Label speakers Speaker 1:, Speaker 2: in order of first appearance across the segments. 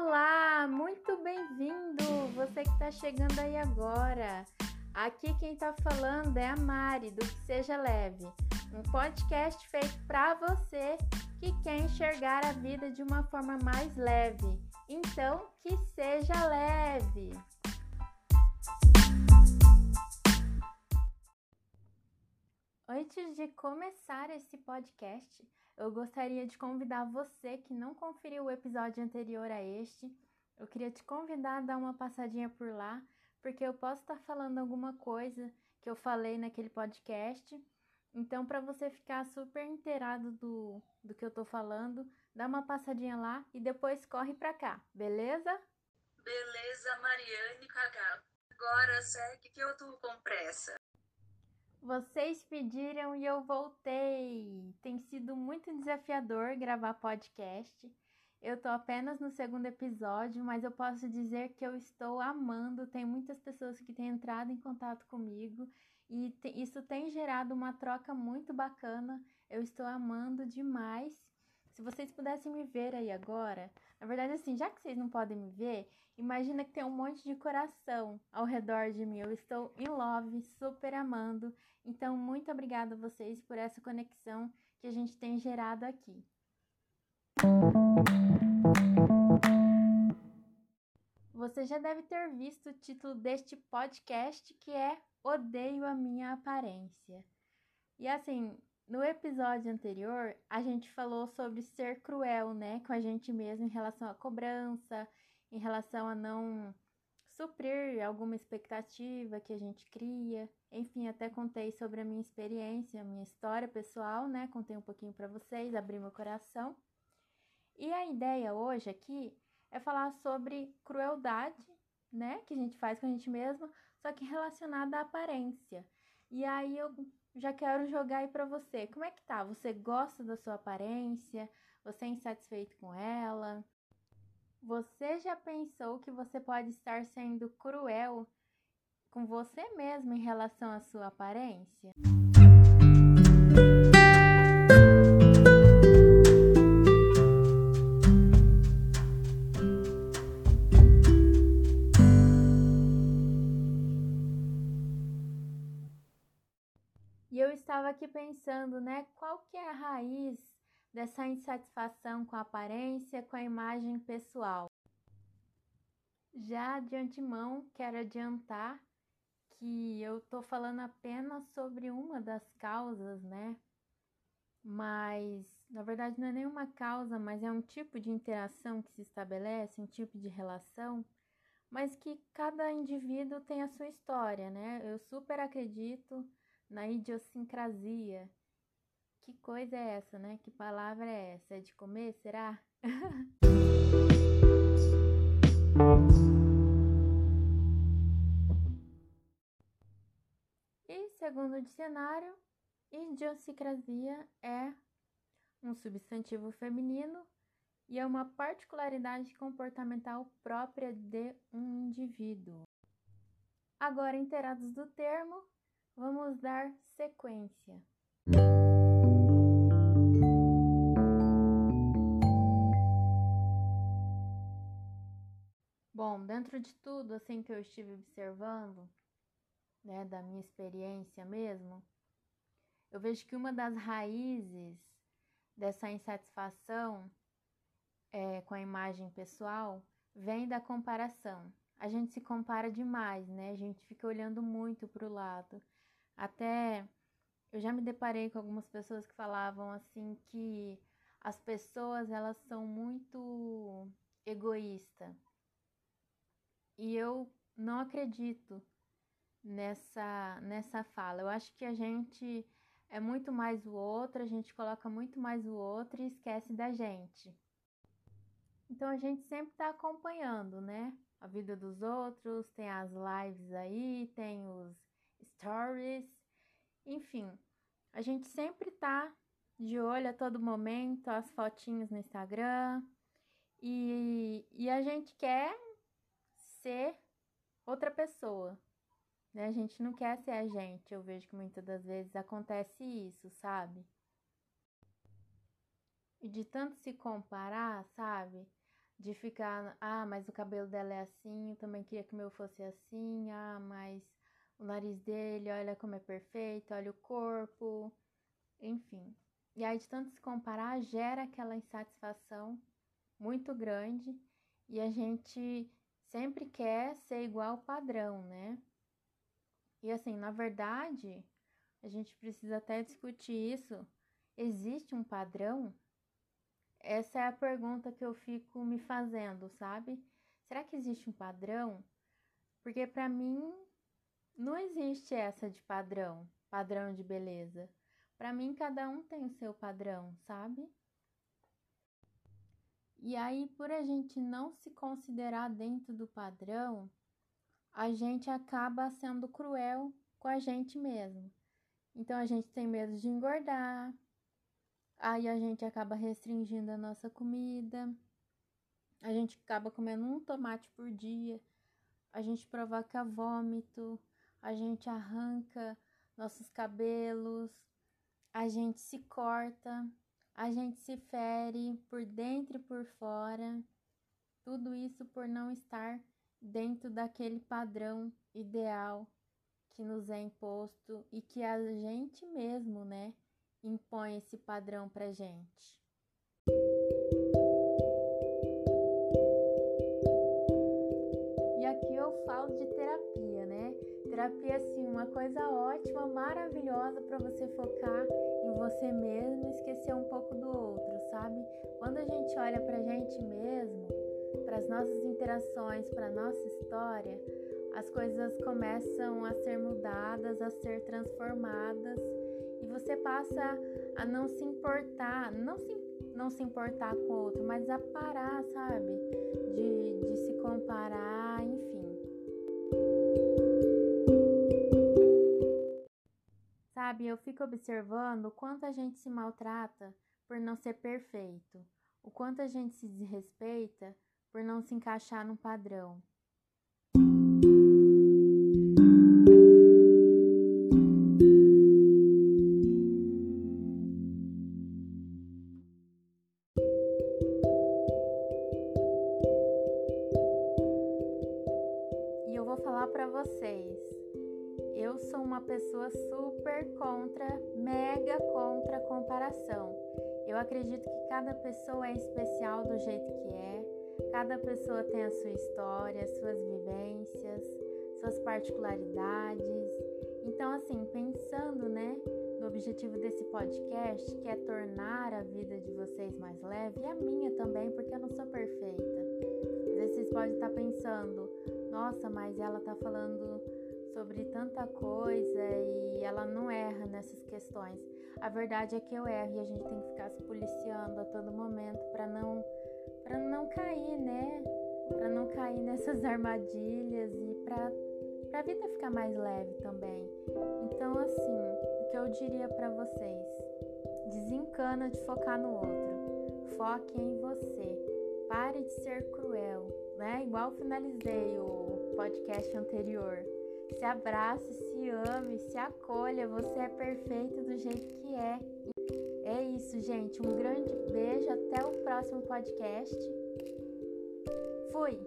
Speaker 1: Olá, muito bem-vindo! Você que está chegando aí agora. Aqui quem está falando é a Mari do Que Seja Leve, um podcast feito para você que quer enxergar a vida de uma forma mais leve. Então, que seja leve! Antes de começar esse podcast, eu gostaria de convidar você que não conferiu o episódio anterior a este, eu queria te convidar a dar uma passadinha por lá, porque eu posso estar falando alguma coisa que eu falei naquele podcast. Então, para você ficar super inteirado do, do que eu tô falando, dá uma passadinha lá e depois corre pra cá, beleza?
Speaker 2: Beleza, Mariane Cagá. Agora segue que eu tô com pressa.
Speaker 1: Vocês pediram e eu voltei. Tem sido muito desafiador gravar podcast. Eu tô apenas no segundo episódio, mas eu posso dizer que eu estou amando. Tem muitas pessoas que têm entrado em contato comigo e isso tem gerado uma troca muito bacana. Eu estou amando demais. Se vocês pudessem me ver aí agora, na verdade, assim, já que vocês não podem me ver, imagina que tem um monte de coração ao redor de mim. Eu estou em love, super amando. Então, muito obrigada a vocês por essa conexão que a gente tem gerado aqui. Você já deve ter visto o título deste podcast que é Odeio a minha aparência. E assim, no episódio anterior, a gente falou sobre ser cruel, né, com a gente mesmo em relação à cobrança, em relação a não suprir alguma expectativa que a gente cria. Enfim, até contei sobre a minha experiência, a minha história pessoal, né? Contei um pouquinho para vocês, abri meu coração. E a ideia hoje aqui é falar sobre crueldade, né, que a gente faz com a gente mesma, só que relacionada à aparência. E aí eu já quero jogar aí para você. Como é que tá? Você gosta da sua aparência? Você é insatisfeito com ela? Você já pensou que você pode estar sendo cruel com você mesmo em relação à sua aparência? E eu estava aqui pensando, né, qual que é a raiz dessa insatisfação com a aparência, com a imagem pessoal? Já de antemão, quero adiantar que eu tô falando apenas sobre uma das causas, né? Mas na verdade não é nenhuma causa, mas é um tipo de interação que se estabelece, um tipo de relação, mas que cada indivíduo tem a sua história, né? Eu super acredito na idiosincrasia. Que coisa é essa, né? Que palavra é essa? É de comer, será? e segundo o dicionário, idiosincrasia é um substantivo feminino e é uma particularidade comportamental própria de um indivíduo. Agora, inteirados do termo, Vamos dar sequência. Bom, dentro de tudo assim que eu estive observando, né, da minha experiência mesmo, eu vejo que uma das raízes dessa insatisfação é, com a imagem pessoal vem da comparação. A gente se compara demais, né? A gente fica olhando muito para o lado. Até eu já me deparei com algumas pessoas que falavam assim que as pessoas elas são muito egoístas. E eu não acredito nessa nessa fala. Eu acho que a gente é muito mais o outro, a gente coloca muito mais o outro e esquece da gente. Então a gente sempre está acompanhando, né? A vida dos outros, tem as lives aí, tem os stories, enfim, a gente sempre tá de olho a todo momento, as fotinhas no Instagram e, e a gente quer ser outra pessoa, né? A gente não quer ser a gente. Eu vejo que muitas das vezes acontece isso, sabe? E de tanto se comparar, sabe? de ficar, ah, mas o cabelo dela é assim, eu também queria que o meu fosse assim, ah, mas o nariz dele, olha como é perfeito, olha o corpo, enfim. E aí, de tanto se comparar, gera aquela insatisfação muito grande e a gente sempre quer ser igual ao padrão, né? E assim, na verdade, a gente precisa até discutir isso. Existe um padrão? Essa é a pergunta que eu fico me fazendo, sabe? Será que existe um padrão? Porque para mim não existe essa de padrão, padrão de beleza. Para mim cada um tem o seu padrão, sabe? E aí, por a gente não se considerar dentro do padrão, a gente acaba sendo cruel com a gente mesmo. Então a gente tem medo de engordar, aí a gente acaba restringindo a nossa comida, a gente acaba comendo um tomate por dia, a gente provoca vômito, a gente arranca nossos cabelos, a gente se corta, a gente se fere por dentro e por fora, tudo isso por não estar dentro daquele padrão ideal que nos é imposto e que a gente mesmo, né, impõe esse padrão pra gente. E aqui eu falo de terapia, né? Terapia assim, uma coisa ótima, maravilhosa para você focar em você mesmo e esquecer um pouco do outro, sabe? Quando a gente olha pra gente mesmo, para as nossas interações, para a nossa história, as coisas começam a ser mudadas, a ser transformadas e você passa a não se importar, não se, não se importar com o outro, mas a parar, sabe? De, de se comparar, eu fico observando o quanto a gente se maltrata por não ser perfeito, o quanto a gente se desrespeita por não se encaixar num padrão. Pessoa super contra, mega contra comparação. Eu acredito que cada pessoa é especial do jeito que é, cada pessoa tem a sua história, suas vivências, suas particularidades. Então, assim, pensando, né, no objetivo desse podcast, que é tornar a vida de vocês mais leve, e a minha também, porque eu não sou perfeita. Às vezes vocês podem estar pensando, nossa, mas ela está falando sobre tanta coisa e ela não erra nessas questões. A verdade é que eu erro e a gente tem que ficar se policiando a todo momento para não para não cair, né? Para não cair nessas armadilhas e para para a vida ficar mais leve também. Então assim, o que eu diria para vocês, desencana de focar no outro. Foque em você. Pare de ser cruel, né? Igual finalizei o podcast anterior se abrace, se ame, se acolha. Você é perfeito do jeito que é. É isso, gente. Um grande beijo. Até o próximo podcast. Fui!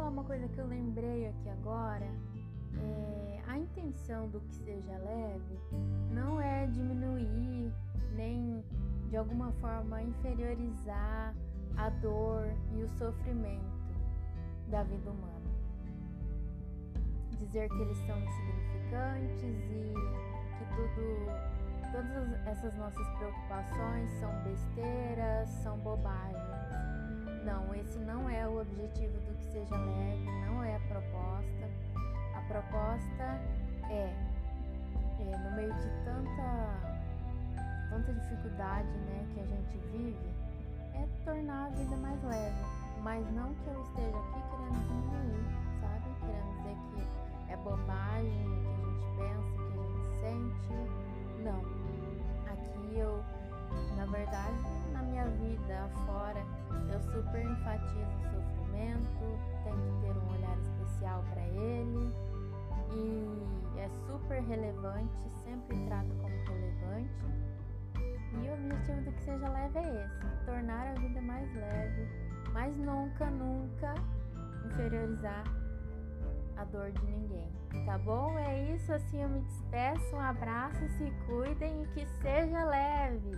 Speaker 1: Uma coisa que eu lembrei aqui agora. É, a intenção do que seja leve não é diminuir nem de alguma forma inferiorizar a dor e o sofrimento da vida humana. Dizer que eles são insignificantes e que tudo, todas essas nossas preocupações são besteiras, são bobagens. Não, esse não é o objetivo do que seja leve, não é a proposta. A proposta é, é no meio de tanta tanta dificuldade, né, que a gente vive, é tornar a vida mais leve, mas não que eu esteja aqui querendo diminuir, sabe? Querendo dizer que é bobagem, que a gente pensa, o que a gente sente. Não. Aqui eu na verdade, na minha vida fora, eu super enfatizo o sofrimento, tem que ter um olhar especial para ele e é super relevante, sempre trato como relevante. E o objetivo do que seja leve é esse: tornar a vida mais leve, mas nunca, nunca inferiorizar a dor de ninguém. Tá bom? É isso, assim eu me despeço. Um abraço, se cuidem e que seja leve.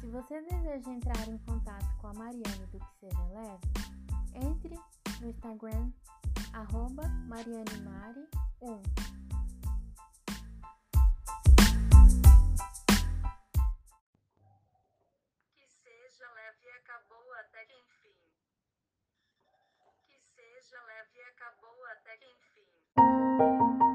Speaker 1: Se você deseja entrar em contato com a Mariana do Que Seja Leve, entre no Instagram arroba marianemari1
Speaker 2: seja leve e acabou até que enfim.